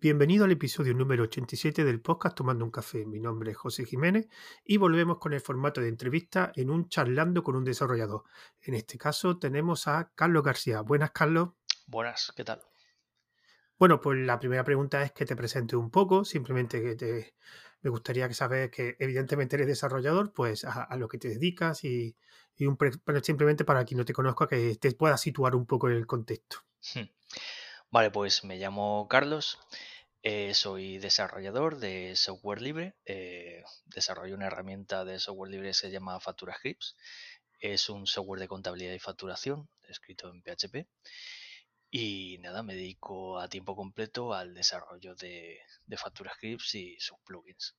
Bienvenido al episodio número 87 del podcast Tomando un Café. Mi nombre es José Jiménez y volvemos con el formato de entrevista en un charlando con un desarrollador. En este caso tenemos a Carlos García. Buenas, Carlos. Buenas, ¿qué tal? Bueno, pues la primera pregunta es que te presente un poco, simplemente que te, me gustaría que sabes que evidentemente eres desarrollador, pues a, lo que te dedicas y, un, simplemente para quien no te conozca que te pueda situar un poco en el contexto. Hmm. Vale, pues me llamo Carlos, eh, soy desarrollador de software libre, eh, desarrollo una herramienta de software libre que se llama Factura Scripts, es un software de contabilidad y facturación escrito en PHP y nada, me dedico a tiempo completo al desarrollo de, de Factura Scripts y sus plugins.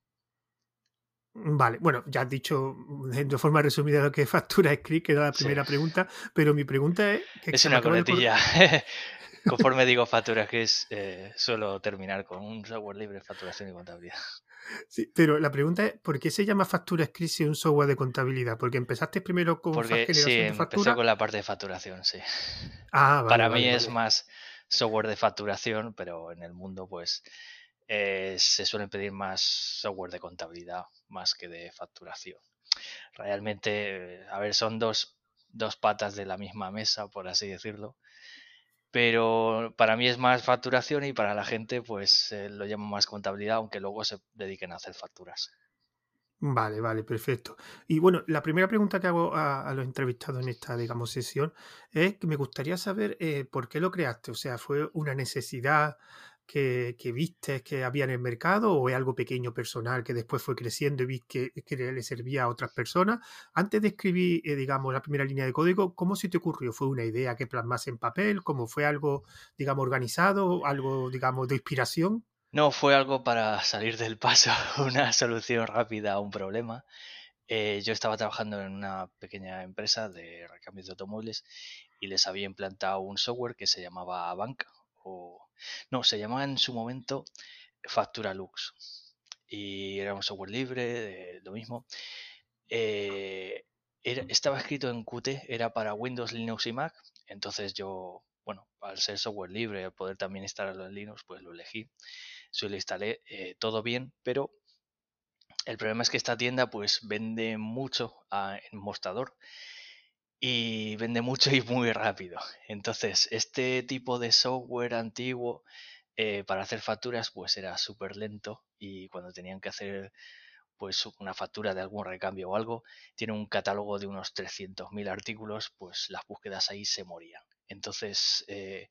Vale, bueno, ya has dicho de forma resumida lo que es Factura Script, que era la primera pregunta, pero mi pregunta es... Que es una coletilla. Conforme digo facturas, que es eh, suelo terminar con un software libre, facturación y contabilidad. Sí, pero la pregunta es, ¿por qué se llama Factura Script si un software de contabilidad? Porque empezaste primero con Porque, sí, empecé con la parte de facturación, sí. Ah, vale, Para mí es más software de facturación, pero en el mundo, pues, eh, se suelen pedir más software de contabilidad más que de facturación. Realmente, a ver, son dos, dos patas de la misma mesa, por así decirlo pero para mí es más facturación y para la gente pues eh, lo llamo más contabilidad, aunque luego se dediquen a hacer facturas. Vale, vale, perfecto. Y bueno, la primera pregunta que hago a, los entrevistados en esta, digamos, sesión es que me gustaría saber eh, por qué lo creaste. O sea, ¿fue una necesidad? Que, que viste que había en el mercado o es algo pequeño personal que después fue creciendo y viste que, le servía a otras personas? Antes de escribir, eh, digamos, la primera línea de código, ¿cómo se te ocurrió? ¿Fue una idea que plasmase en papel? ¿Cómo fue algo, digamos, organizado? ¿Algo, digamos, de inspiración? No, fue algo para salir del paso, una solución rápida a un problema. Eh, yo estaba trabajando en una pequeña empresa de recambios de automóviles y les había implantado un software que se llamaba Bank o no, se llamaba en su momento Factura Lux. Y era un software libre, lo mismo. Eh, estaba escrito en Qt, era para Windows, Linux y Mac. Entonces yo, bueno, al ser software libre, poder también instalarlo en Linux, pues lo elegí. Se lo instalé eh, todo bien, pero el problema es que esta tienda pues vende mucho en mostrador y vende mucho y muy rápido. Entonces, este tipo de software antiguo eh, para hacer facturas, pues era súper lento y cuando tenían que hacer pues una factura de algún recambio o algo, tiene un catálogo de unos 300.000 artículos, pues las búsquedas ahí se morían. Entonces, eh,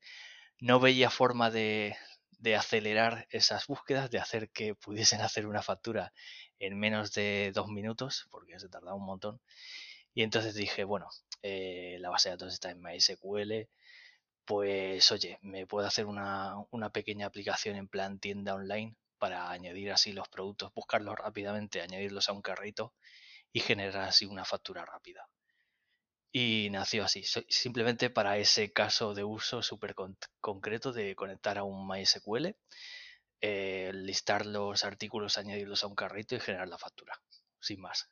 no veía forma de, de acelerar esas búsquedas, de hacer que pudiesen hacer una factura en menos de dos minutos, porque se tardaba un montón. Y entonces dije, bueno, eh, la base de datos está en MySQL, pues oye, me puedo hacer una, una, pequeña aplicación en plan tienda online para añadir así los productos, buscarlos rápidamente, añadirlos a un carrito y generar así una factura rápida. Y nació así, simplemente para ese caso de uso súper concreto de conectar a un MySQL, eh, listar los artículos, añadirlos a un carrito y generar la factura, sin más.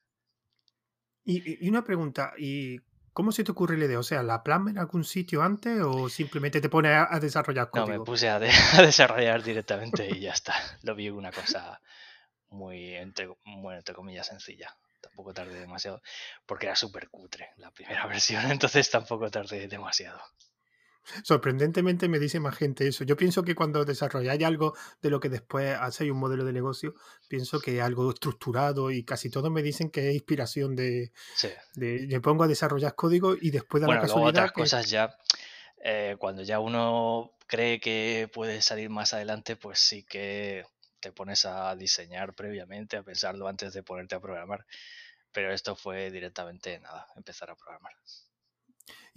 Y, una pregunta, ¿y cómo se te ocurre la idea? O sea, ¿la plasma en algún sitio antes o simplemente te pones a, desarrollar código? No, me puse a, desarrollar directamente y ya está. Lo vi una cosa muy, entre, bueno, entre comillas, sencilla. Tampoco tardé demasiado, porque era súper cutre la primera versión, entonces tampoco tardé demasiado. Sorprendentemente me dice más gente eso. Yo pienso que cuando desarrolláis algo de lo que después hacéis un modelo de negocio, pienso que es algo estructurado y casi todos me dicen que es inspiración de, sí. me pongo a desarrollar código y después de la casualidad otras cosas ya, eh, cuando ya uno cree que puede salir más adelante, pues sí que te pones a diseñar previamente, a pensarlo antes de ponerte a programar. Pero esto fue directamente nada, empezar a programar.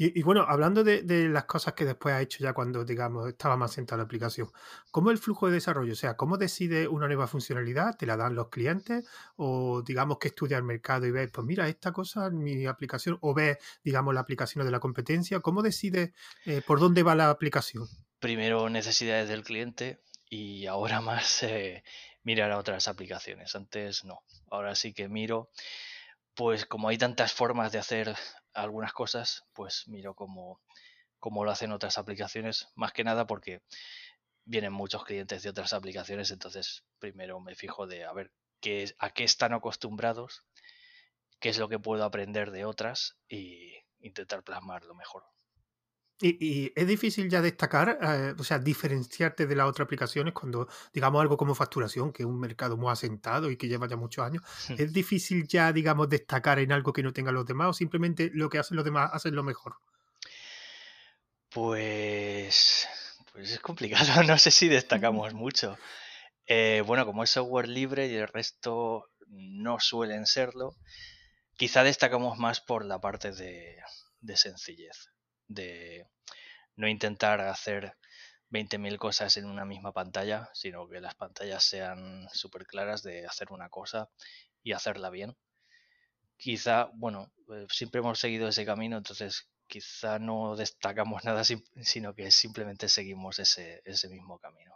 Y, bueno, hablando de, las cosas que después ha hecho ya cuando, digamos, estaba más sentada la aplicación, ¿cómo el flujo de desarrollo? O sea, ¿cómo decide una nueva funcionalidad? ¿Te la dan los clientes? ¿O digamos que estudia el mercado y ves, pues mira, esta cosa, mi aplicación, o ves, digamos, la aplicación de la competencia? ¿Cómo decide eh, por dónde va la aplicación? Primero necesidades del cliente y ahora más eh, mirar a otras aplicaciones. Antes no. Ahora sí que miro pues como hay tantas formas de hacer algunas cosas, pues miro cómo, lo hacen otras aplicaciones, más que nada porque vienen muchos clientes de otras aplicaciones, entonces primero me fijo de a ver qué, a qué están acostumbrados, qué es lo que puedo aprender de otras y intentar plasmar lo mejor. Y, es difícil ya destacar, eh, o sea, diferenciarte de las otras aplicaciones cuando, digamos, algo como facturación, que es un mercado muy asentado y que lleva ya muchos años. ¿Es difícil ya, digamos, destacar en algo que no tengan los demás o simplemente lo que hacen los demás hacen lo mejor? Pues, pues es complicado, no sé si destacamos mucho. Eh, bueno, como es software libre y el resto no suelen serlo, quizá destacamos más por la parte de sencillez de no intentar hacer 20.000 cosas en una misma pantalla, sino que las pantallas sean súper claras de hacer una cosa y hacerla bien. Quizá, bueno, eh, siempre hemos seguido ese camino, entonces quizá no destacamos nada, sino que simplemente seguimos ese, ese mismo camino.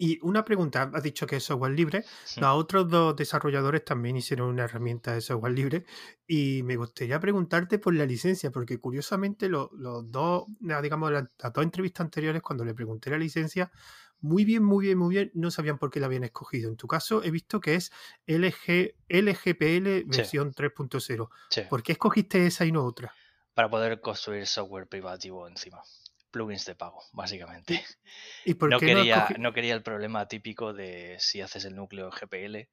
Y una pregunta, has dicho que es software libre. Los otros dos desarrolladores también hicieron una herramienta de software libre. Y me gustaría preguntarte por la licencia, porque curiosamente los, dos, digamos, las, dos entrevistas anteriores, cuando le pregunté la licencia, muy bien, muy bien, muy bien, no sabían por qué la habían escogido. En tu caso, he visto que es LG, LGPL versión 3.0. ¿Por qué escogiste esa y no otra? Para poder construir software privativo encima plugins de pago, básicamente. ¿Y por no, qué quería, no, quería el problema típico de si haces el núcleo GPL,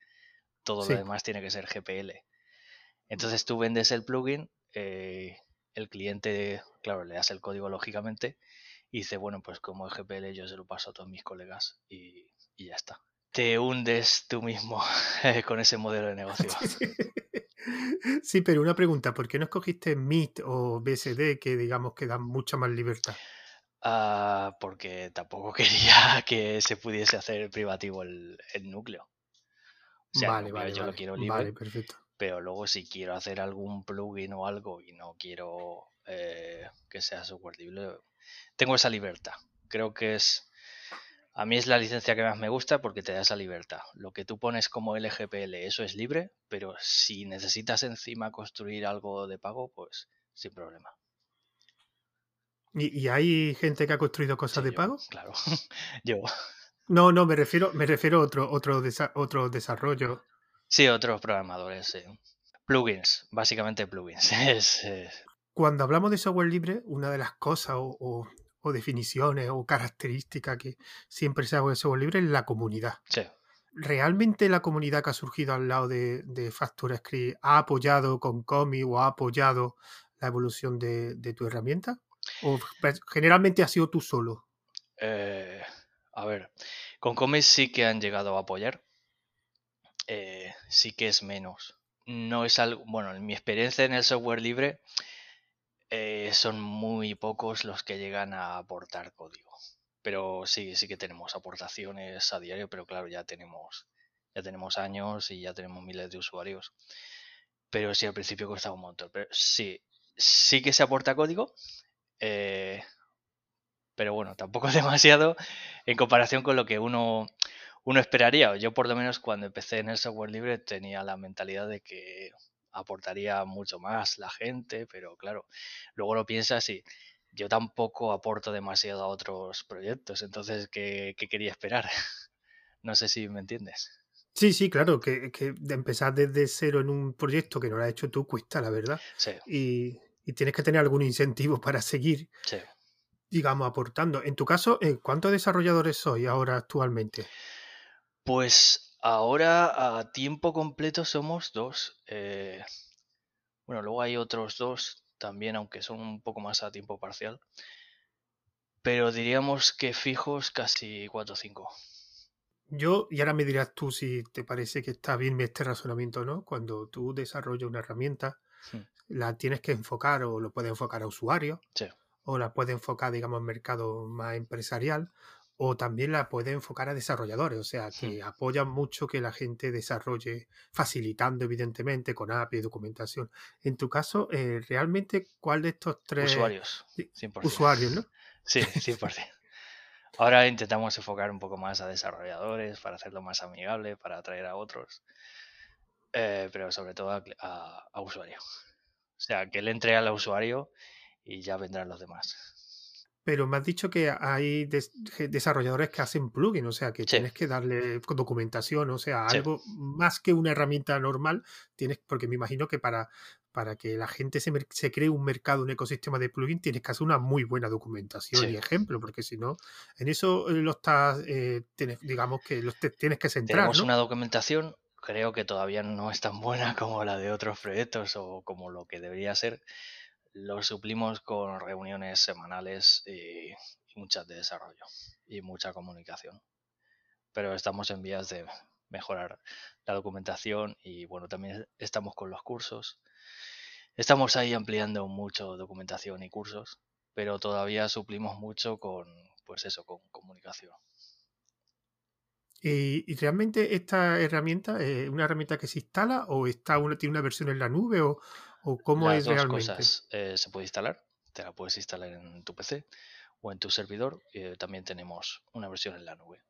todo lo demás tiene que ser GPL. Entonces tú vendes el plugin, eh, el cliente, claro, le das el código lógicamente y dice, bueno, pues como es GPL yo se lo paso a todos mis colegas y, y ya está. Te hundes tú mismo con ese modelo de negocio. Sí, pero una pregunta, ¿por qué no escogiste MIT o BSD que digamos que dan mucha más libertad? Ah, porque tampoco quería que se pudiese hacer privativo el, núcleo. O sea, vale, vale, yo lo quiero libre. perfecto. Pero luego si quiero hacer algún plugin o algo y no quiero eh, que sea libre, tengo esa libertad. Creo que es... A mí es la licencia que más me gusta porque te da esa libertad. Lo que tú pones como LGPL, eso es libre, pero si necesitas encima construir algo de pago, pues sin problema. ¿Y, hay gente que ha construido cosas de pago? Claro, yo. No, no, me refiero, me refiero a otro, otro, otro desarrollo. Sí, otros programadores, sí. Plugins, básicamente plugins. Cuando hablamos de software libre, una de las cosas o, definiciones o características que siempre se hace de software libre es la comunidad. Sí. ¿Realmente la comunidad que ha surgido al lado de, de Script ha apoyado con Comi o ha apoyado la evolución de, de tu herramienta? ¿O pues, generalmente has sido tú solo? Eh, a ver, con Comics sí que han llegado a apoyar. Eh, sí que es menos. No es algo. Bueno, en mi experiencia en el software libre eh, son muy pocos los que llegan a aportar código. Pero sí, sí que tenemos aportaciones a diario, pero claro, ya tenemos, ya tenemos años y ya tenemos miles de usuarios. Pero sí, al principio costaba un montón. Pero sí, sí que se aporta código, eh, pero bueno, tampoco demasiado en comparación con lo que uno, uno esperaría. Yo por lo menos cuando empecé en el software libre tenía la mentalidad de que aportaría mucho más la gente, pero claro, luego lo piensas y yo tampoco aporto demasiado a otros proyectos, entonces, ¿qué, quería esperar? no sé si me entiendes. Sí, sí, claro, que, que, empezar desde cero en un proyecto que no lo has hecho tú cuesta, la verdad. Sí. Y, y tienes que tener algún incentivo para seguir, digamos, aportando. En tu caso, eh, ¿cuántos desarrolladores soy ahora actualmente? Pues ahora a tiempo completo somos dos. Eh, bueno, luego hay otros dos también, aunque son un poco más a tiempo parcial. Pero diríamos que fijos casi cuatro o cinco. Yo, y ahora me dirás tú si te parece que está bien este razonamiento, ¿no? Cuando tú desarrollas una herramienta, hmm la tienes que enfocar o lo puedes enfocar a usuarios, o la puedes enfocar, digamos, en mercado más empresarial, o también la puedes enfocar a desarrolladores, o sea, que apoyan mucho que la gente desarrolle, facilitando, evidentemente, con API, documentación. En tu caso, eh, realmente, ¿cuál de estos tres usuarios? 100%. Usuarios, ¿no? Sí, 100%. Ahora intentamos enfocar un poco más a desarrolladores para hacerlo más amigable, para atraer a otros, eh, pero sobre todo a usuarios. O sea, que él entre al usuario y ya vendrán los demás. pero me has dicho que hay desarrolladores que hacen plugins, o sea, que tienes que darle documentación, o sea, algo más que una herramienta normal, tienes, porque me imagino que para, para que la gente se, se cree un mercado, un ecosistema de plugins, tienes que hacer una muy buena documentación y ejemplo, porque si no, en eso eh, lo estás, eh, tienes, digamos que los tienes que centrar. Tenemos una documentación, creo que todavía no es tan buena como la de otros proyectos o como lo que debería ser lo suplimos con reuniones semanales y, muchas de desarrollo y mucha comunicación. Pero estamos en vías de mejorar la documentación y bueno, también estamos con los cursos. Estamos ahí ampliando mucho documentación y cursos, pero todavía suplimos mucho con, pues eso, con comunicación. ¿Y, realmente esta herramienta es una herramienta que se instala o está una, tiene una versión en la nube o, ¿O cómo Las dos cosas eh, se puede instalar. Te la puedes instalar en tu PC o en tu servidor. Eh, también tenemos una versión en la nube.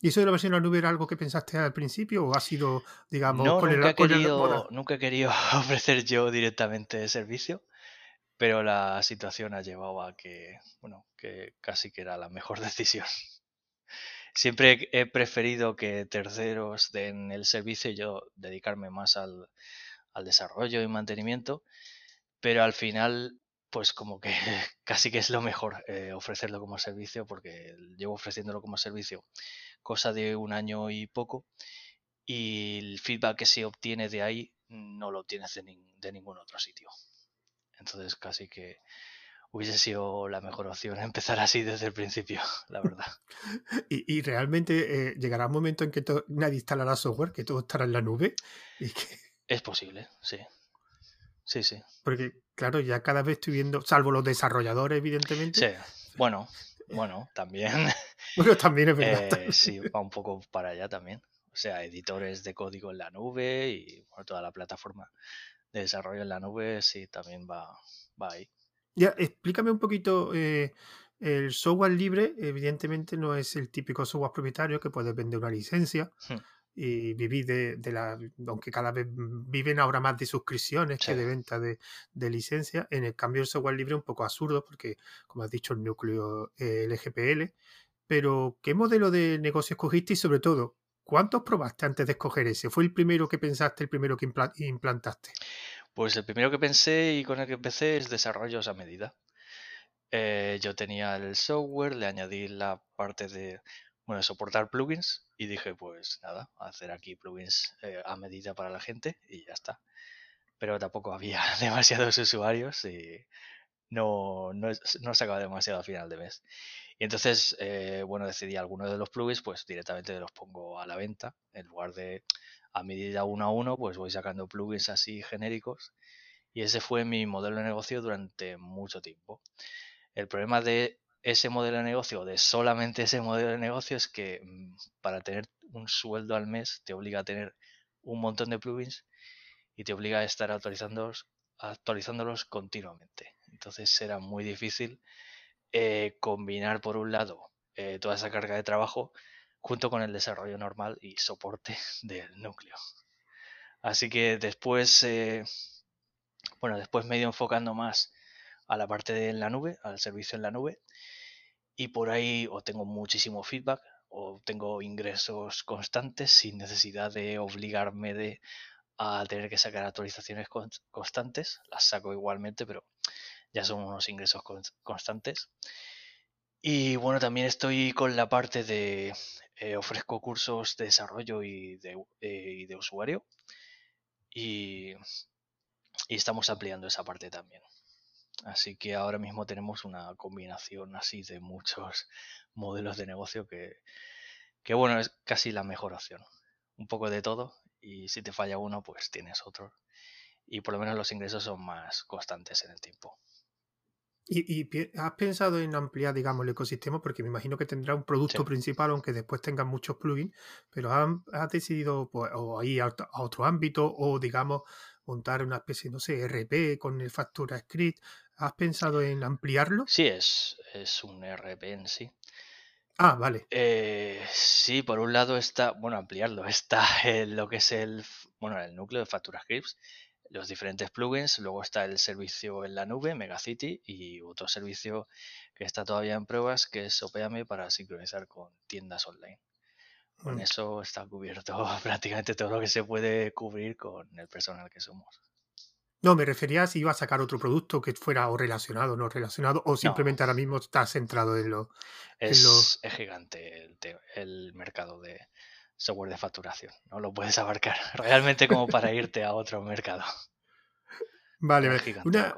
¿Y eso de la versión en la nube era algo que pensaste al principio o ha sido, digamos, no, nunca, he querido, nunca he querido ofrecer yo directamente el servicio, pero la situación ha llevado a que, bueno, que casi que era la mejor decisión. Siempre he preferido que terceros den el servicio y yo dedicarme más al, desarrollo y mantenimiento, pero al final, pues como que casi que es lo mejor eh, ofrecerlo como servicio, porque llevo ofreciéndolo como servicio cosa de un año y poco, y el feedback que se obtiene de ahí no lo obtienes de, ningún otro sitio. Entonces casi que hubiese sido la mejor opción empezar así desde el principio, la verdad. y, realmente eh, llegará un momento en que nadie instalará software, que todo estará en la nube y que es posible, sí. Sí, sí. Porque, claro, ya cada vez estoy viendo, salvo los desarrolladores, evidentemente. Sí, bueno, bueno, también. Bueno, también es verdad. Eh, sí, va un poco para allá también. O sea, editores de código en la nube y toda la plataforma de desarrollo en la nube, sí, también va, va ahí. Ya, explícame un poquito. Eh, el software libre, evidentemente, no es el típico software propietario que puede vender una licencia. Hmm y vivir de, la, aunque cada vez viven ahora más de suscripciones que de venta de, de licencias, en el cambio el software libre es un poco absurdo porque, como has dicho, el núcleo eh, el GPL, pero ¿qué modelo de negocio escogiste y sobre todo, cuántos probaste antes de escoger ese? ¿Fue el primero que pensaste, el primero que implantaste? Pues el primero que pensé y con el que empecé es desarrollos a medida. Eh, yo tenía el software, le añadí la parte de bueno, soportar plugins y dije, pues nada, hacer aquí plugins eh, a medida para la gente y ya está. Pero tampoco había demasiados usuarios y no, no, no demasiado a final de mes. Y entonces, eh, bueno, decidí algunos de los plugins, pues directamente los pongo a la venta. En lugar de a medida uno a uno, pues voy sacando plugins así genéricos. Y ese fue mi modelo de negocio durante mucho tiempo. El problema de ese modelo de negocio, de solamente ese modelo de negocio, es que mm, para tener un sueldo al mes te obliga a tener un montón de plugins y te obliga a estar actualizándolos, actualizándolos continuamente. Entonces será muy difícil eh, combinar por un lado eh, toda esa carga de trabajo junto con el desarrollo normal y soporte del núcleo. Así que después, eh, bueno, después me he ido enfocando más a la parte de la nube, al servicio en la nube, y por ahí o tengo muchísimo feedback o tengo ingresos constantes sin necesidad de obligarme de a tener que sacar actualizaciones constantes, las saco igualmente, pero ya son unos ingresos constantes. Y bueno, también estoy con la parte de eh, ofrezco cursos de desarrollo y de, eh, de usuario y, y estamos ampliando esa parte también. Así que ahora mismo tenemos una combinación así de muchos modelos de negocio que, que, bueno, es casi la mejor opción. Un poco de todo y si te falla uno, pues tienes otro. Y por lo menos los ingresos son más constantes en el tiempo. ¿Y, has pensado en ampliar, digamos, el ecosistema? Porque me imagino que tendrá un producto principal, aunque después tengan muchos plugins, pero has, decidido pues, o ir a, otro ámbito o, digamos, montar una especie, no sé, RP con el Factura Script. ¿Has pensado en ampliarlo? Sí, es, es un RP en sí. Ah, vale. Eh, sí, por un lado está, bueno, ampliarlo, está lo que es el, bueno, el núcleo de Factura Scripts, los diferentes plugins, luego está el servicio en la nube, Megacity, y otro servicio que está todavía en pruebas, que es Opeame para sincronizar con tiendas online. Con mm. eso está cubierto prácticamente todo lo que se puede cubrir con el personal que somos. No, me refería a si iba a sacar otro producto que fuera o relacionado o no relacionado, o simplemente ahora mismo está centrado en lo. Es, es gigante el, el, mercado de software de facturación. No lo puedes abarcar realmente como para irte a otro mercado. Vale, vale. Una,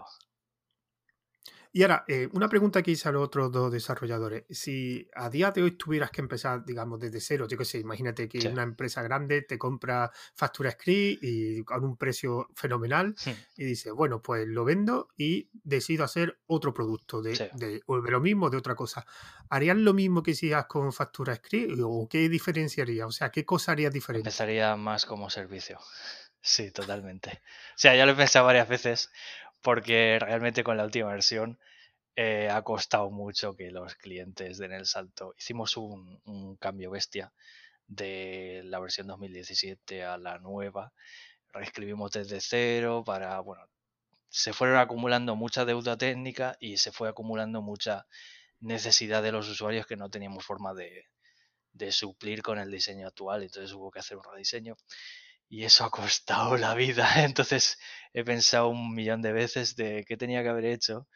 y ahora, eh, una pregunta que hice a los otros dos desarrolladores. Si a día de hoy tuvieras que empezar, digamos, desde cero, yo qué sé, imagínate que una empresa grande te compra factura script y con un precio fenomenal y dices, bueno, pues lo vendo y decido hacer otro producto de, de, lo mismo, de otra cosa. ¿Harías lo mismo que hagas con factura script o qué diferenciaría? O sea, ¿qué cosa harías diferente? Empezaría más como servicio. Sí, totalmente. O sea, ya lo he pensado varias veces porque realmente con la última versión eh, ha costado mucho que los clientes den el salto. Hicimos un, cambio bestia de la versión 2017 a la nueva. Reescribimos desde cero para, bueno, se fueron acumulando mucha deuda técnica y se fue acumulando mucha necesidad de los usuarios que no teníamos forma de, de suplir con el diseño actual. Entonces hubo que hacer un rediseño y eso ha costado la vida. Entonces he pensado un millón de veces de qué tenía que haber hecho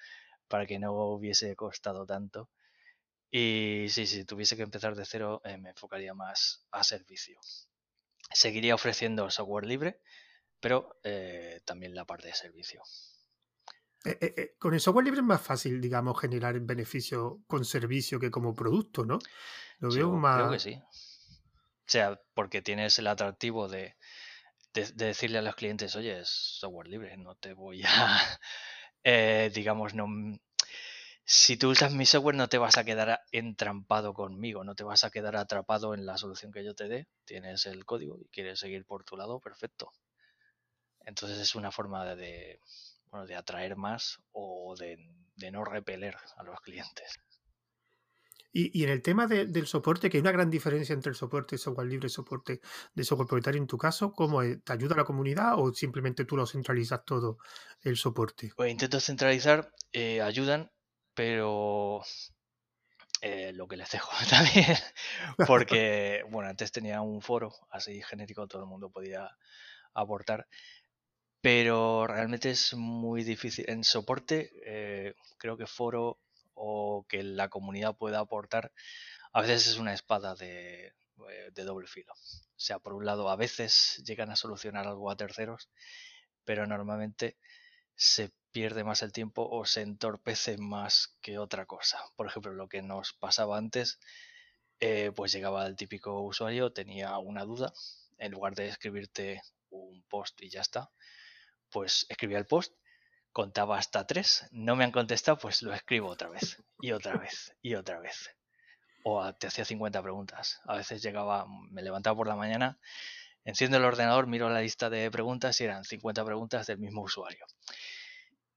para que no hubiese costado tanto. Y sí, si tuviese que empezar de cero, eh, me enfocaría más a servicio. Seguiría ofreciendo software libre, pero eh, también la parte de servicio. Eh, con el software libre es más fácil, digamos, generar beneficio con servicio que como producto, ¿no? Lo veo más. Creo que sí. O sea, porque tienes el atractivo de, decirle a los clientes, oye, es software libre, no te voy a, eh, digamos, no... Si tú usas mi software no te vas a quedar entrampado conmigo, no te vas a quedar atrapado en la solución que yo te dé. Tienes el código y quieres seguir por tu lado, perfecto. Entonces es una forma de, bueno, de atraer más o de no repeler a los clientes. Y, en el tema del soporte, que hay una gran diferencia entre el soporte de software libre y soporte de software propietario en tu caso, ¿cómo ¿Te ayuda a la comunidad o simplemente tú lo centralizas todo el soporte? Pues intento centralizar, eh, ayudan, pero eh, lo que les dejo también, porque, bueno, antes tenía un foro así genérico, todo el mundo podía aportar, pero realmente es muy difícil. En soporte, eh, creo que foro o que la comunidad pueda aportar, a veces es una espada de, eh, de doble filo. O sea, por un lado, a veces llegan a solucionar algo a terceros, pero normalmente se pierde más el tiempo o se entorpece más que otra cosa. Por ejemplo, lo que nos pasaba antes, eh, pues llegaba el típico usuario, tenía una duda, en lugar de escribirte un post y ya está, pues escribía el post contaba hasta tres, no me han contestado, pues lo escribo otra vez, y otra vez, y otra vez. O te hacía 50 preguntas. A veces llegaba, me levantaba por la mañana, enciendo el ordenador, miro la lista de preguntas y eran 50 preguntas del mismo usuario.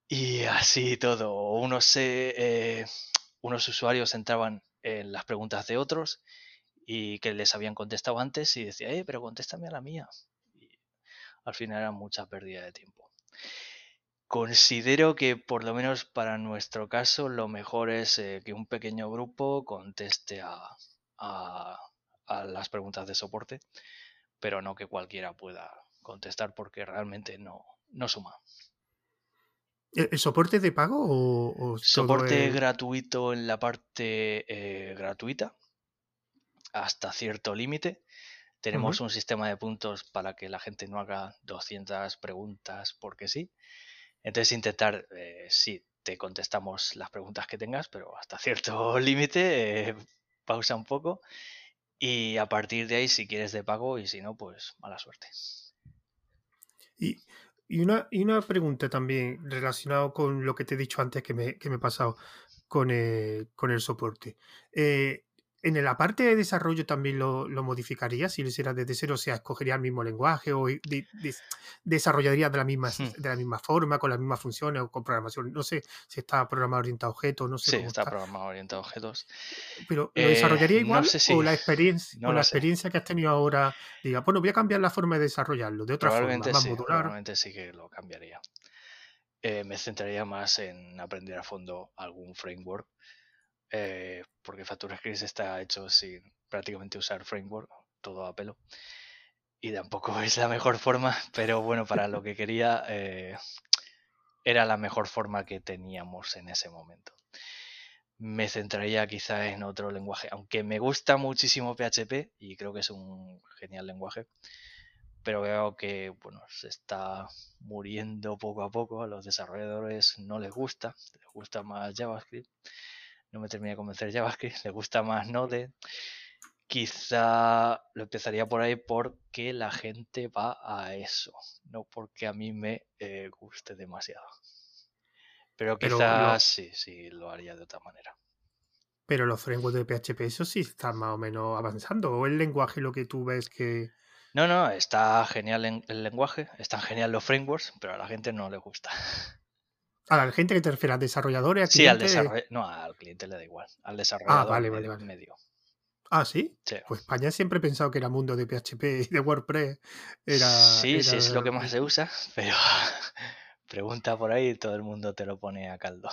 Y así todo. Unos, eh, unos usuarios entraban en las preguntas de otros y que les habían contestado antes y decía, eh, pero contéstame a la mía. Y al final era mucha pérdida de tiempo. Considero que por lo menos para nuestro caso lo mejor es eh, que un pequeño grupo conteste a, las preguntas de soporte, pero no que cualquiera pueda contestar porque realmente no, no suma. ¿El, soporte de pago o, soporte gratuito en la parte eh, gratuita hasta cierto límite? Tenemos un sistema de puntos para que la gente no haga 200 preguntas porque sí. Entonces intentar, eh, sí, te contestamos las preguntas que tengas, pero hasta cierto límite, eh, pausa un poco y a partir de ahí si quieres de pago y si no, pues mala suerte. Y, una, y una pregunta también relacionada con lo que te he dicho antes que me, que me he pasado con, con el soporte. Eh, en la parte de desarrollo también lo, lo modificaría si lo hiciera desde cero, o sea, escogería el mismo lenguaje o desarrollaría de la, misma, hmm. de la misma forma, con las mismas funciones o con programación. No sé si está programado orientado a objetos, no sé. Sí, está, programado orientado a objetos. Pero ¿lo desarrollaría eh, igual o la experiencia, o la experiencia que has tenido ahora diga, bueno, voy a cambiar la forma de desarrollarlo de otra forma, más modular? Probablemente sí que lo cambiaría. Eh, me centraría más en aprender a fondo algún framework eh, porque FactoryScript está hecho sin prácticamente usar framework, todo a pelo. Y tampoco es la mejor forma, pero bueno, para lo que quería eh, era la mejor forma que teníamos en ese momento. Me centraría quizá en otro lenguaje, aunque me gusta muchísimo PHP y creo que es un genial lenguaje, pero veo que bueno, se está muriendo poco a poco, a los desarrolladores no les gusta, les gusta más JavaScript no me termina de convencer JavaScript, le gusta más Node. Quizá lo empezaría por ahí porque la gente va a eso, no porque a mí me eh, guste demasiado. Pero quizás sí, sí, lo haría de otra manera. Pero los frameworks de PHP, eso sí están más o menos avanzando. ¿O el lenguaje lo que tú ves que.? No, no, está genial el lenguaje, están genial los frameworks, pero a la gente no le gusta. A la gente que te refiere, a desarrolladores, Sí, al desarrollador. No, al cliente le da igual. Al ah, desarrollador ah, vale, vale, vale. medio. Ah, ¿sí? ¿sí? Pues España siempre he pensado que era mundo de PHP y de WordPress. Era, sí, sí, es lo que más se usa, pero pregunta por ahí y todo el mundo te lo pone a caldo.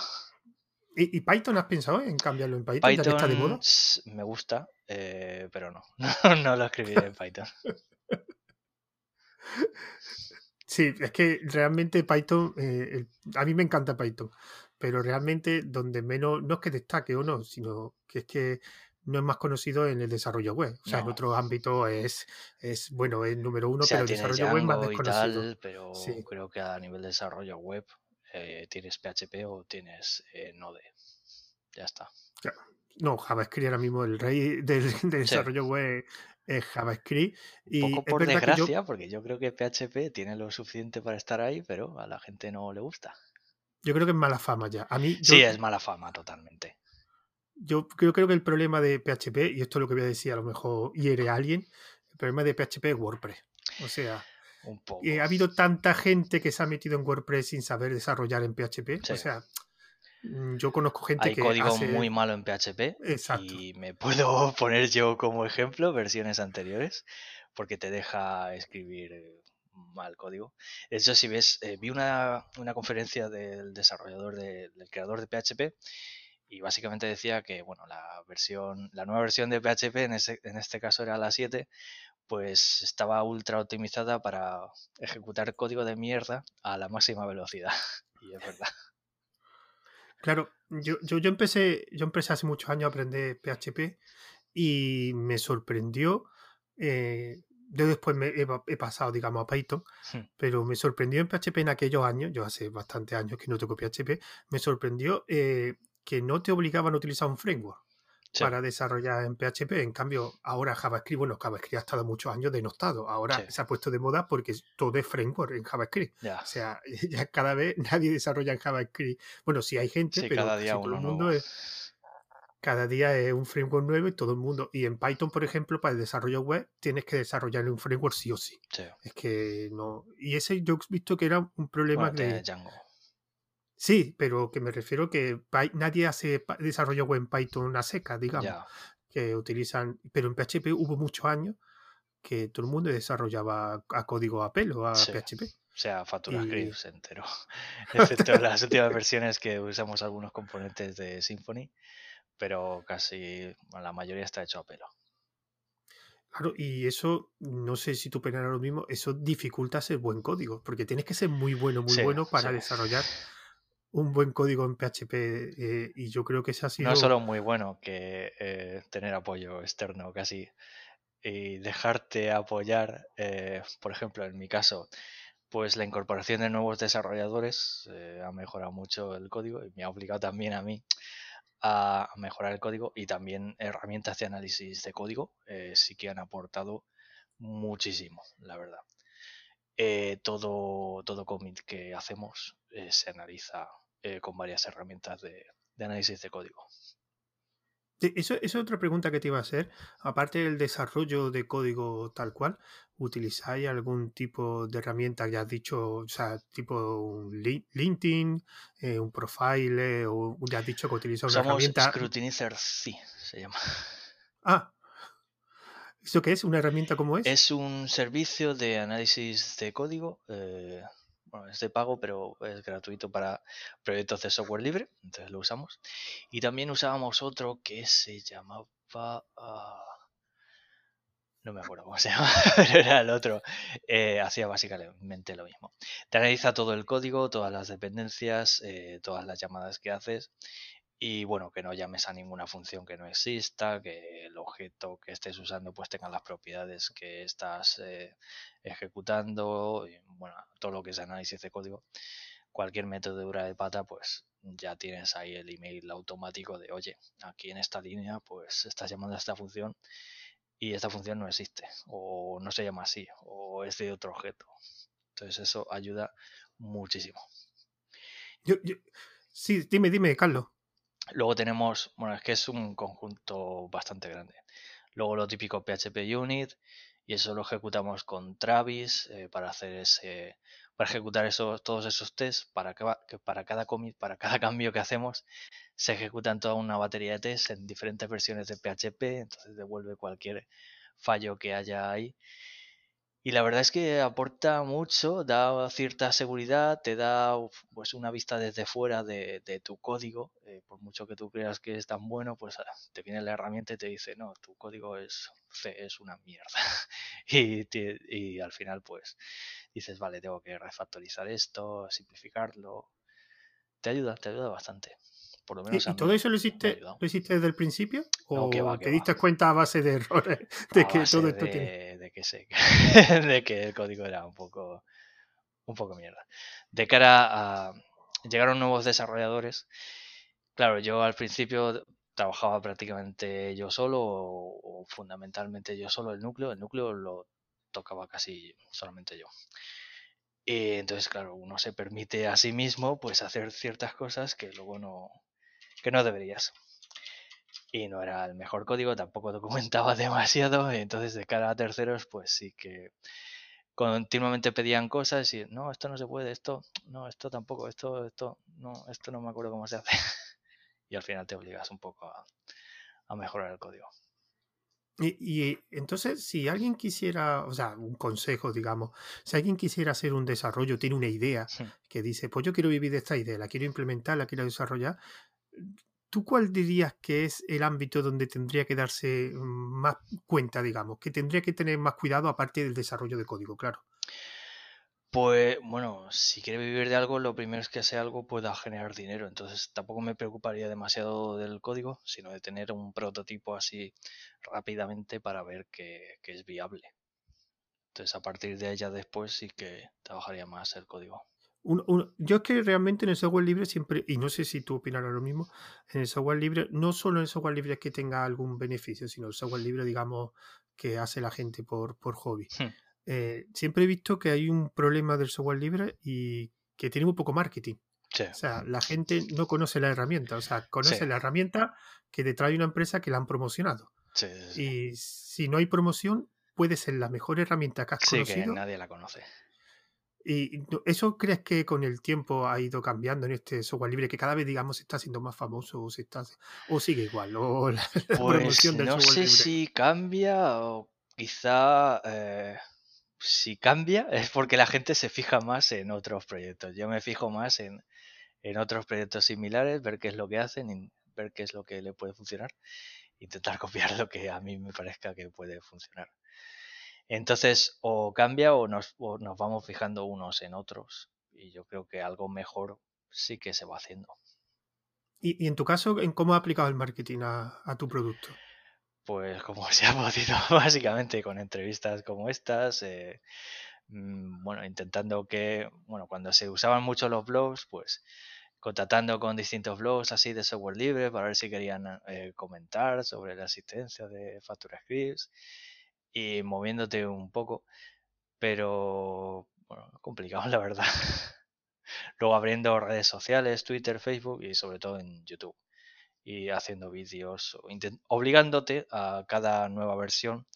¿Y, Python has pensado en cambiarlo en Python? Python está de moda? me gusta, eh, pero no. no, no lo escribiré en Python. Sí, es que realmente Python, eh, a mí me encanta Python, pero realmente donde menos, no es que destaque o no, sino que es que no es más conocido en el desarrollo web. O sea, en otros ámbitos es, es, bueno, es número uno, pero el desarrollo web más desconocido. pero creo que a nivel de desarrollo web eh, tienes PHP o tienes eh, Node. Ya está. No, JavaScript ahora mismo el rey del, desarrollo web es JavaScript. Y Un poco por desgracia, porque yo creo que PHP tiene lo suficiente para estar ahí, pero a la gente no le gusta. Yo creo que es mala fama ya. A mí, sí, es mala fama totalmente. Yo creo, creo, que el problema de PHP, y esto es lo que voy a decir, a lo mejor hiere a alguien, el problema de PHP es WordPress. O sea, Un poco. Eh, ha habido tanta gente que se ha metido en WordPress sin saber desarrollar en PHP. O sea, yo conozco gente Hay que. Hay código muy malo en PHP. Y me puedo poner yo como ejemplo versiones anteriores, porque te deja escribir eh, mal código. De hecho, si ves, eh, vi una, conferencia del desarrollador, del creador de PHP, y básicamente decía que, bueno, la versión, la nueva versión de PHP, en, en este caso era la 7, pues estaba ultra optimizada para ejecutar código de mierda a la máxima velocidad. y es verdad. Claro, yo, yo, yo, empecé, yo empecé hace muchos años a aprender PHP y me sorprendió. Eh, yo después me he, pasado, digamos, a Python, hmm. pero me sorprendió en PHP en aquellos años, yo hace bastantes años que no toco PHP, me sorprendió eh, que no te obligaban a utilizar un framework para desarrollar en PHP. En cambio, ahora JavaScript, bueno, JavaScript ha estado muchos años denostado. Ahora se ha puesto de moda porque todo es framework en JavaScript. O sea, ya cada vez nadie desarrolla en JavaScript. Bueno, sí hay gente, pero cada día todo el mundo es, cada día es un framework nuevo y todo el mundo. Y en Python, por ejemplo, para el desarrollo web, tienes que desarrollar un framework sí o sí. Es que no. Y ese yo he visto que era un problema de. Django. Sí, pero que me refiero que nadie hace desarrollo web en Python a seca, digamos. Que utilizan. Pero en PHP hubo muchos años que todo el mundo desarrollaba a código a pelo, a PHP. O sea, Factura y... entero. Excepto las últimas versiones que usamos algunos componentes de Symfony, pero casi la mayoría está hecho a pelo. Claro, y eso, no sé si tú pensarás lo mismo, eso dificulta ser buen código, porque tienes que ser muy bueno, muy bueno para desarrollar un buen código en PHP eh, y yo creo que ese ha sido... No solo muy bueno que eh, tener apoyo externo casi y dejarte apoyar, eh, por ejemplo, en mi caso, pues la incorporación de nuevos desarrolladores ha mejorado mucho el código y me ha obligado también a mí a mejorar el código y también herramientas de análisis de código sí que han aportado muchísimo, la verdad. todo, todo commit que hacemos se analiza eh, con varias herramientas de, análisis de código. Eso, es otra pregunta que te iba a hacer. Aparte del desarrollo de código tal cual, ¿utilizáis algún tipo de herramienta? Ya has dicho, o sea, tipo un LinkedIn, eh, un Profile, o ya has dicho que utilizáis una herramienta. Scrutinizer, sí, se llama. Ah, ¿eso qué es? ¿Una herramienta como es? Es un servicio de análisis de código. Eh, bueno, es de pago, pero es gratuito para proyectos de software libre, entonces lo usamos. Y también usábamos otro que se llamaba... Ah, no me acuerdo cómo se llama, pero era el otro. Eh, hacía básicamente lo mismo. Te analiza todo el código, todas las dependencias, eh, todas las llamadas que haces y bueno, que no llames a ninguna función que no exista, que el objeto que estés usando pues tenga las propiedades que estás eh, ejecutando, y, bueno, todo lo que es análisis de código. Cualquier metodura de pata, pues ya tienes ahí el email automático de, oye, aquí en esta línea, pues estás llamando a esta función y esta función no existe, o no se llama así, o es de otro objeto. Entonces eso ayuda muchísimo. Sí, dime, dime, Carlos. Luego tenemos, bueno, es que es un conjunto bastante grande. Luego lo típico PHP Unit y eso lo ejecutamos con Travis eh, para hacer ese, para ejecutar esos, todos esos tests para que, para cada para cada cambio que hacemos se ejecutan toda una batería de tests en diferentes versiones de PHP, entonces devuelve cualquier fallo que haya ahí y la verdad es que aporta mucho, da cierta seguridad, te da pues una vista desde fuera de, tu código. Eh, por mucho que tú creas que es tan bueno, pues ah, te viene la herramienta y te dice, no, tu código es es una mierda. y, y al final, pues dices, vale, tengo que refactorizar esto, simplificarlo. Te ayuda, te ayuda bastante. ¿Y, todo eso lo hiciste, lo hiciste desde el principio? ¿O te diste cuenta a base de errores de que todo esto de, tiene... de que sé, de que el código era un poco un poco mierda. De cara a llegaron nuevos desarrolladores. Claro, yo al principio trabajaba prácticamente yo solo o, fundamentalmente yo solo el núcleo. El núcleo lo tocaba casi solamente yo. Y entonces, claro, uno se permite a sí mismo pues hacer ciertas cosas que luego no, que no deberías. Y no era el mejor código, tampoco documentaba demasiado, entonces de cara a terceros, pues sí que continuamente pedían cosas y no, esto no se puede, esto, no, esto tampoco, esto, esto, no, esto no me acuerdo cómo se hace. y al final te obligas un poco a, a mejorar el código. Y, entonces, si alguien quisiera, o sea, un consejo, digamos, si alguien quisiera hacer un desarrollo, tiene una idea que dice, pues yo quiero vivir de esta idea, la quiero implementar, la quiero desarrollar, ¿tú cuál dirías que es el ámbito donde tendría que darse más cuenta, digamos, que tendría que tener más cuidado aparte del desarrollo de código, claro? Pues bueno, si quiere vivir de algo, lo primero es que ese algo pueda generar dinero. Entonces tampoco me preocuparía demasiado del código, sino de tener un prototipo así rápidamente para ver que, es viable. Entonces a partir de ella después sí que trabajaría más el código yo es que realmente en el software libre siempre, y no sé si tú opinarás lo mismo, en el software libre, no solo en el software libre es que tenga algún beneficio, sino el software libre, digamos, que hace la gente por, por hobby. Eh, siempre he visto que hay un problema del software libre y que tiene muy poco marketing. O sea, la gente no conoce la herramienta, o sea, conoce la herramienta que detrás de una empresa que la han promocionado. y si no hay promoción, puede ser la mejor herramienta que has conocido. Que nadie la conoce. ¿Y eso crees que con el tiempo ha ido cambiando en este software libre, que cada vez, digamos, está siendo más famoso o, se está, o sigue igual? O la, pues no sé si cambia o quizá eh, si cambia es porque la gente se fija más en otros proyectos. Yo me fijo más en, en otros proyectos similares, ver qué es lo que hacen, ver qué es lo que le puede funcionar, intentar copiar lo que a mí me parezca que puede funcionar. Entonces, o cambia o nos, nos vamos fijando unos en otros. Y yo creo que algo mejor sí que se va haciendo. ¿Y, en tu caso, en cómo ha aplicado el marketing a, tu producto? Pues como se ha podido, básicamente con entrevistas como estas, eh, mm, bueno, intentando que, bueno, cuando se usaban mucho los blogs, pues contactando con distintos blogs así de software libre para ver si querían eh, comentar sobre la asistencia de Factura Scripts y moviéndote un poco, pero bueno, complicado la verdad. Luego abriendo redes sociales, Twitter, Facebook y sobre todo en YouTube. y haciendo vídeos, obligándote a cada nueva versión,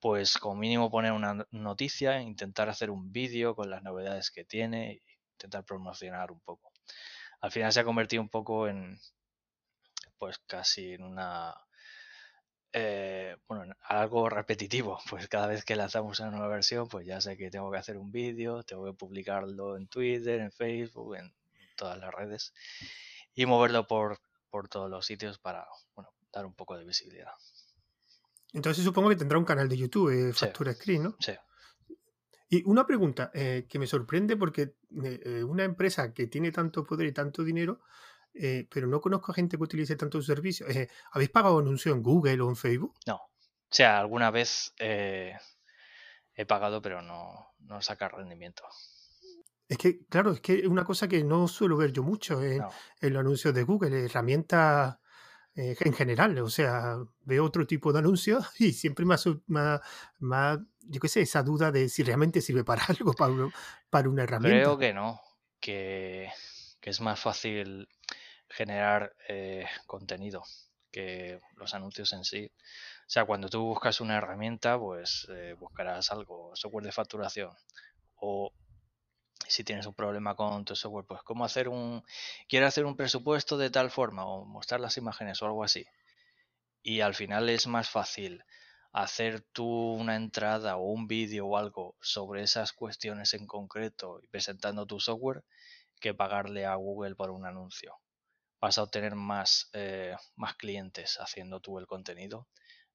pues como mínimo poner una noticia, intentar hacer un vídeo con las novedades que tiene, intentar promocionar un poco. Al final se ha convertido un poco en, pues casi en una eh, bueno, algo repetitivo, pues cada vez que lanzamos una nueva versión, pues ya sé que tengo que hacer un vídeo, tengo que publicarlo en Twitter, en Facebook, en todas las redes y moverlo por, por todos los sitios para bueno, dar un poco de visibilidad. Entonces supongo que tendrá un canal de YouTube, eh, Factura Screen, ¿no? Sí. Y una pregunta eh, que me sorprende porque una empresa que tiene tanto poder y tanto dinero eh, pero no conozco a gente que utilice tantos servicios. Eh, ¿Habéis pagado anuncio en Google o en Facebook? No. O sea, alguna vez eh, he pagado, pero no, no saca rendimiento. Es que, claro, es que es una cosa que no suelo ver yo mucho en, los anuncios de Google, herramientas en general. O sea, veo otro tipo de anuncios y siempre más, más, más yo qué sé, esa duda de si realmente sirve para algo, para, para una herramienta. Creo que no, que, que es más fácil generar eh, contenido que los anuncios en sí. O sea, cuando tú buscas una herramienta, pues eh, buscarás algo, software de facturación. O si tienes un problema con tu software, pues cómo hacer un... Quiero hacer un presupuesto de tal forma o mostrar las imágenes o algo así. Y al final es más fácil hacer tú una entrada o un vídeo o algo sobre esas cuestiones en concreto y presentando tu software que pagarle a Google por un anuncio vas a obtener más, eh, más clientes haciendo tú el contenido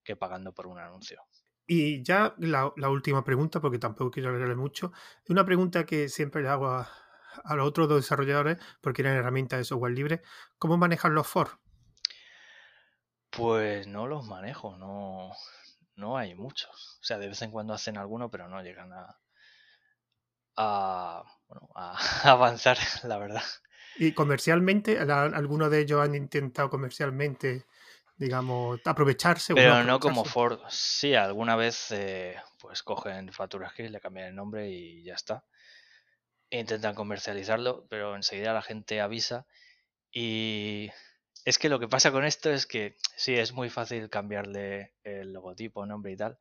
que pagando por un anuncio. Y ya la, última pregunta, porque tampoco quiero alargarle mucho, una pregunta que siempre le hago a, los otros dos desarrolladores, porque eran herramientas de software libre, ¿cómo manejan los for? Pues no los manejo, no, no hay muchos. O sea, de vez en cuando hacen alguno, pero no llegan a, a, bueno, a avanzar, la verdad. Y comercialmente, algunos de ellos han intentado comercialmente, digamos, aprovecharse. Pero no, como Ford. Sí, alguna vez eh, pues cogen facturas que le cambian el nombre y ya está. E intentan comercializarlo, pero enseguida la gente avisa. Y es que lo que pasa con esto es que sí, es muy fácil cambiarle el logotipo, nombre y tal,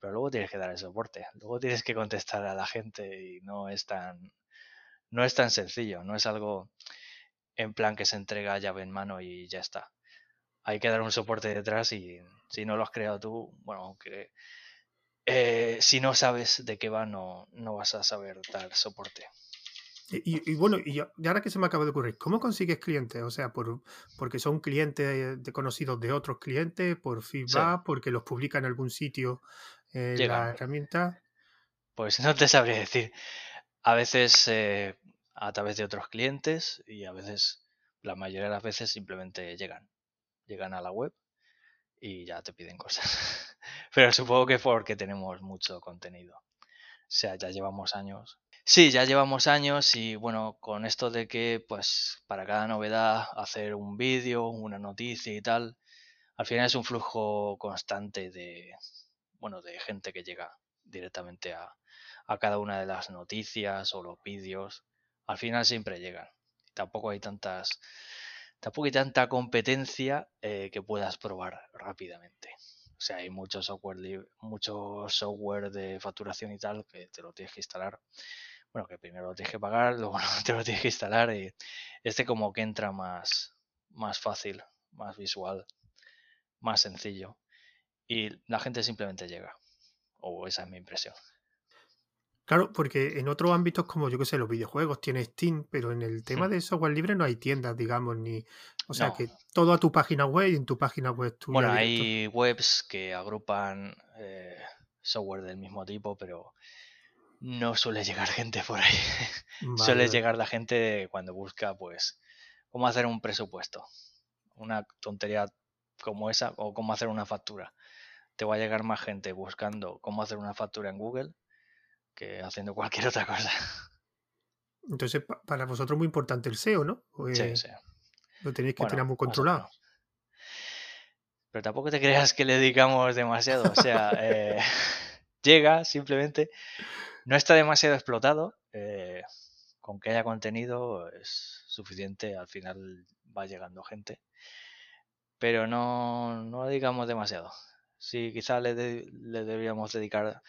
pero luego tienes que dar el soporte. Luego tienes que contestar a la gente y no es tan no es tan sencillo, no es algo en plan que se entrega llave en mano y ya está. Hay que dar un soporte detrás y si no lo has creado tú, bueno, aunque eh, si no sabes de qué va, no, no vas a saber dar soporte. Y, bueno, y ahora que se me acaba de ocurrir, ¿cómo consigues clientes? O sea, por, porque son clientes de conocidos de otros clientes, por feedback, porque los publican en algún sitio la herramienta. Pues no te sabría decir a veces eh, a través de otros clientes y a veces, la mayoría de las veces simplemente llegan. Llegan a la web y ya te piden cosas. Pero supongo que porque tenemos mucho contenido. O sea, ya llevamos años. Sí, ya llevamos años y bueno, con esto de que pues para cada novedad hacer un vídeo, una noticia y tal, al final es un flujo constante de, bueno, de gente que llega directamente a, a cada una de las noticias o los vídeos, al final siempre llegan. Tampoco hay tantas, tampoco hay tanta competencia eh, que puedas probar rápidamente. O sea, hay mucho software, mucho software de facturación y tal que te lo tienes que instalar. Bueno, que primero lo tienes que pagar, luego te lo tienes que instalar y este como que entra más, más fácil, más visual, más sencillo. Y la gente simplemente llega. O esa es mi impresión. Claro, porque en otros ámbitos como yo que sé, los videojuegos, tiene Steam, pero en el tema de software libre no hay tiendas, digamos, ni... O sea, que todo a tu página web y en tu página web tú... Bueno, hay webs que agrupan eh, software del mismo tipo, pero no suele llegar gente por ahí. suele llegar la gente cuando busca, pues, cómo hacer un presupuesto. Una tontería como esa o cómo hacer una factura. Te va a llegar más gente buscando cómo hacer una factura en Google que haciendo cualquier otra cosa. Entonces, para vosotros es muy importante el SEO, ¿no? sí, sí. Lo tenéis que tener muy controlado. Pero tampoco te creas que le dedicamos demasiado. O sea, eh, llega simplemente, no está demasiado explotado. Eh, con que haya contenido es suficiente. Al final va llegando gente. pero no, no le dedicamos demasiado. Sí, quizás le, le deberíamos dedicar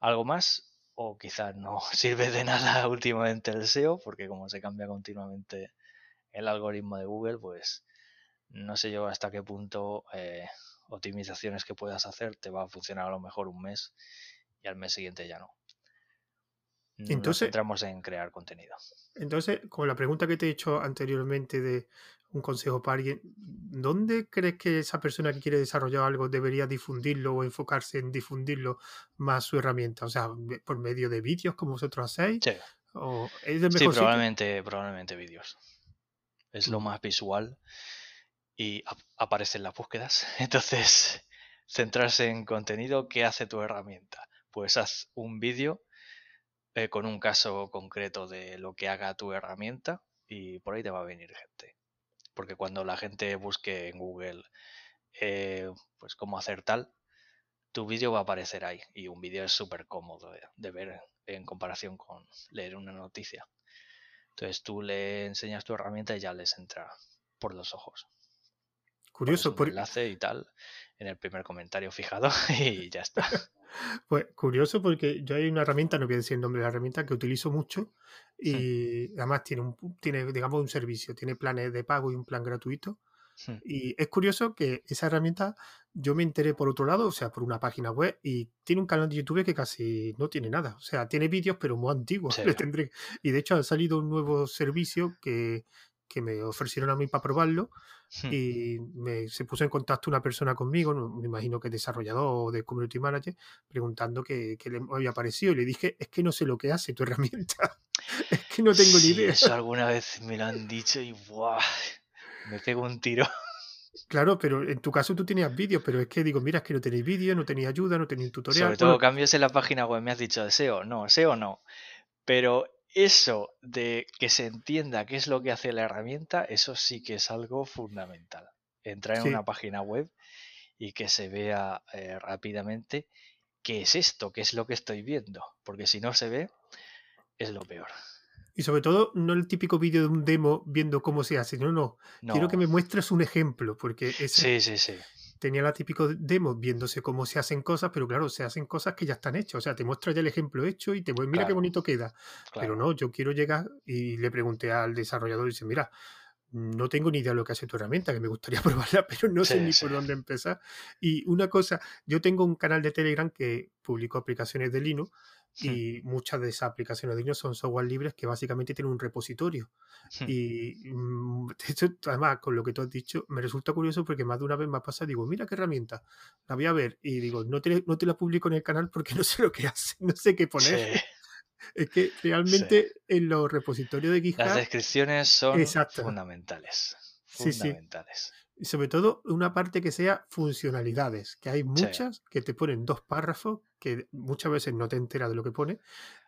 algo más o quizás no sirve de nada últimamente el SEO, porque como se cambia continuamente el algoritmo de Google, pues no sé yo hasta qué punto eh, optimizaciones que puedas hacer te va a funcionar a lo mejor un mes y al mes siguiente ya no. Entonces, entramos en crear contenido. Entonces, con la pregunta que te he hecho anteriormente de un consejo para alguien, ¿dónde crees que esa persona que quiere desarrollar algo debería difundirlo o enfocarse en difundirlo más su herramienta? O sea, por medio de vídeos como vosotros hacéis. Sí, ¿O es sí probablemente, probablemente vídeos. Es lo más visual y aparece en las búsquedas. Entonces, centrarse en contenido, ¿qué hace tu herramienta? Pues haz un vídeo eh, con un caso concreto de lo que haga tu herramienta y por ahí te va a venir gente porque cuando la gente busque en Google eh, pues cómo hacer tal, tu vídeo va a aparecer ahí y un vídeo es súper cómodo de, ver en comparación con leer una noticia. Entonces tú le enseñas tu herramienta y ya les entra por los ojos. Curioso. Por enlace y tal en el primer comentario fijado y ya está. Pues curioso porque yo hay una herramienta, no voy a decir el nombre de la herramienta, que utilizo mucho y además tiene, un, tiene, digamos, un servicio, tiene planes de pago y un plan gratuito. Y es curioso que esa herramienta yo me enteré por otro lado, o sea, por una página web y tiene un canal de YouTube que casi no tiene nada. O sea, tiene vídeos pero muy antiguos. tendré. Y de hecho ha salido un nuevo servicio que que me ofrecieron a mí para probarlo hmm. y me, se puso en contacto una persona conmigo, me imagino que es desarrollador o de community manager, preguntando qué, le había parecido y le dije, es que no sé lo que hace tu herramienta, es que no tengo ni idea. Eso alguna vez me lo han dicho y ¡buah! me pego un tiro. Claro, pero en tu caso tú tenías vídeos, pero es que digo, mira, es que no tenéis vídeo, no tenéis ayuda, no tenéis tutorial. Sobre todo cambios en la página web, me has dicho de SEO, no, SEO no. Pero eso de que se entienda qué es lo que hace la herramienta, eso sí que es algo fundamental. Entrar en una página web y que se vea eh, rápidamente qué es esto, qué es lo que estoy viendo, porque si no se ve, es lo peor. Y sobre todo, no el típico vídeo de un demo viendo cómo se hace, no, no, no. Quiero que me muestres un ejemplo, porque es, sí, sí, sí tenía la típico demo viéndose cómo se hacen cosas, pero claro, se hacen cosas que ya están hechas. O sea, te muestra ya el ejemplo hecho y te voy, mira qué bonito queda. Pero no, yo quiero llegar y le pregunté al desarrollador y dice, mira, no tengo ni idea de lo que hace tu herramienta, que me gustaría probarla, pero no sé ni por dónde empezar. Y una cosa, yo tengo un canal de Telegram que publico aplicaciones de Linux y muchas de esas aplicaciones de Linux son software libres que básicamente tienen un repositorio. Y mm, además, con lo que tú has dicho, me resulta curioso porque más de una vez me ha pasado, digo, mira qué herramienta, la voy a ver y digo, no te, no te la publico en el canal porque no sé lo que hace, no sé qué poner. Es que realmente en los repositorios de GitHub... Las descripciones son fundamentales. Fundamentales. Y sobre todo una parte que sea funcionalidades, que hay muchas que te ponen dos párrafos que muchas veces no te enteras de lo que pone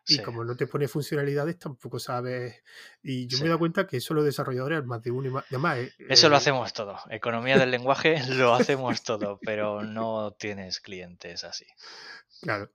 y como no te pone funcionalidades tampoco sabes. Y yo me he dado cuenta que eso los desarrolladores, más de uno y más. Eh, eso lo eh, hacemos todo. Economía del lenguaje lo hacemos todo, pero no tienes clientes así. Claro.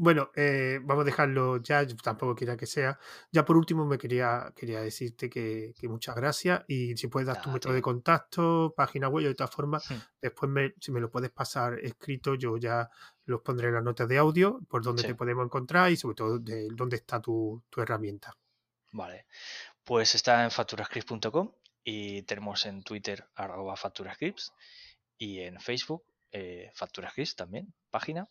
Bueno, eh, vamos a dejarlo ya, yo tampoco quiera que sea. Ya por último me quería, quería decirte que, muchas gracias y si puedes dar tu método de contacto, página web, de todas formas, después me, si me lo puedes pasar escrito, yo ya los pondré en las notas de audio, por dónde te podemos encontrar y sobre todo de dónde está tu, herramienta. Vale, pues está en facturascripts.com y tenemos en Twitter arroba facturascripts y en Facebook eh, facturascripts también, página.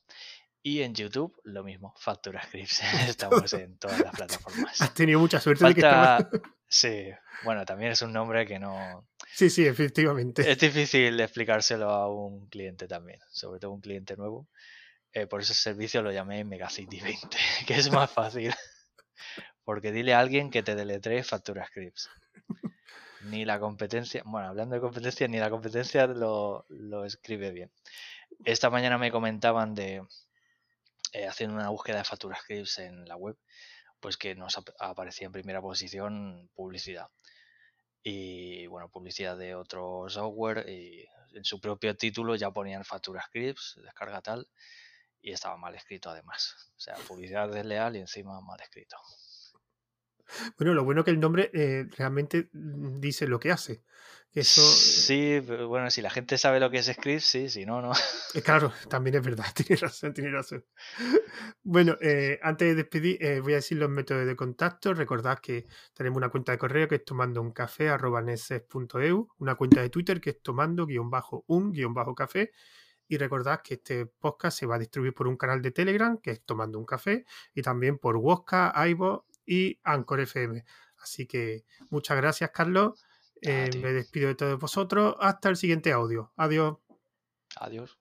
Y en YouTube lo mismo, Factura Scripts. Estamos en todas las plataformas. Has tenido mucha suerte de que estamos... Sí, bueno, también es un nombre que no... Sí, sí, efectivamente. Es difícil explicárselo a un cliente también, sobre todo un cliente nuevo. Eh, por ese servicio lo llamé Megacity 20, que es más fácil. Porque dile a alguien que te deletree Factura Scripts. Ni la competencia, bueno, hablando de competencia, ni la competencia lo, lo escribe bien. Esta mañana me comentaban de, eh, haciendo una búsqueda de facturas scripts en la web, pues que nos aparecía en primera posición publicidad. Y bueno, publicidad de otro software y en su propio título ya ponían facturas scripts, descarga tal, y estaba mal escrito además. O sea, publicidad desleal y encima mal escrito. Bueno, lo bueno que el nombre eh, realmente mm, dice lo que hace. Eso, sí, bueno, si la gente sabe lo que es script, sí, si no, no. Claro, también es verdad, tiene razón, tiene razón. Bueno, eh, antes de despedir, eh, voy a decir los métodos de contacto. Recordad que tenemos una cuenta de correo que es tomando un café una cuenta de Twitter que es tomando guion bajo un guion bajo café. Y recordad que este podcast se va a distribuir por un canal de Telegram que es Tomando un Café y también por Wosca, Ivo y Anchor FM. Así que muchas gracias, Carlos. Eh, me despido de todos vosotros. Hasta el siguiente audio. Adiós. Adiós.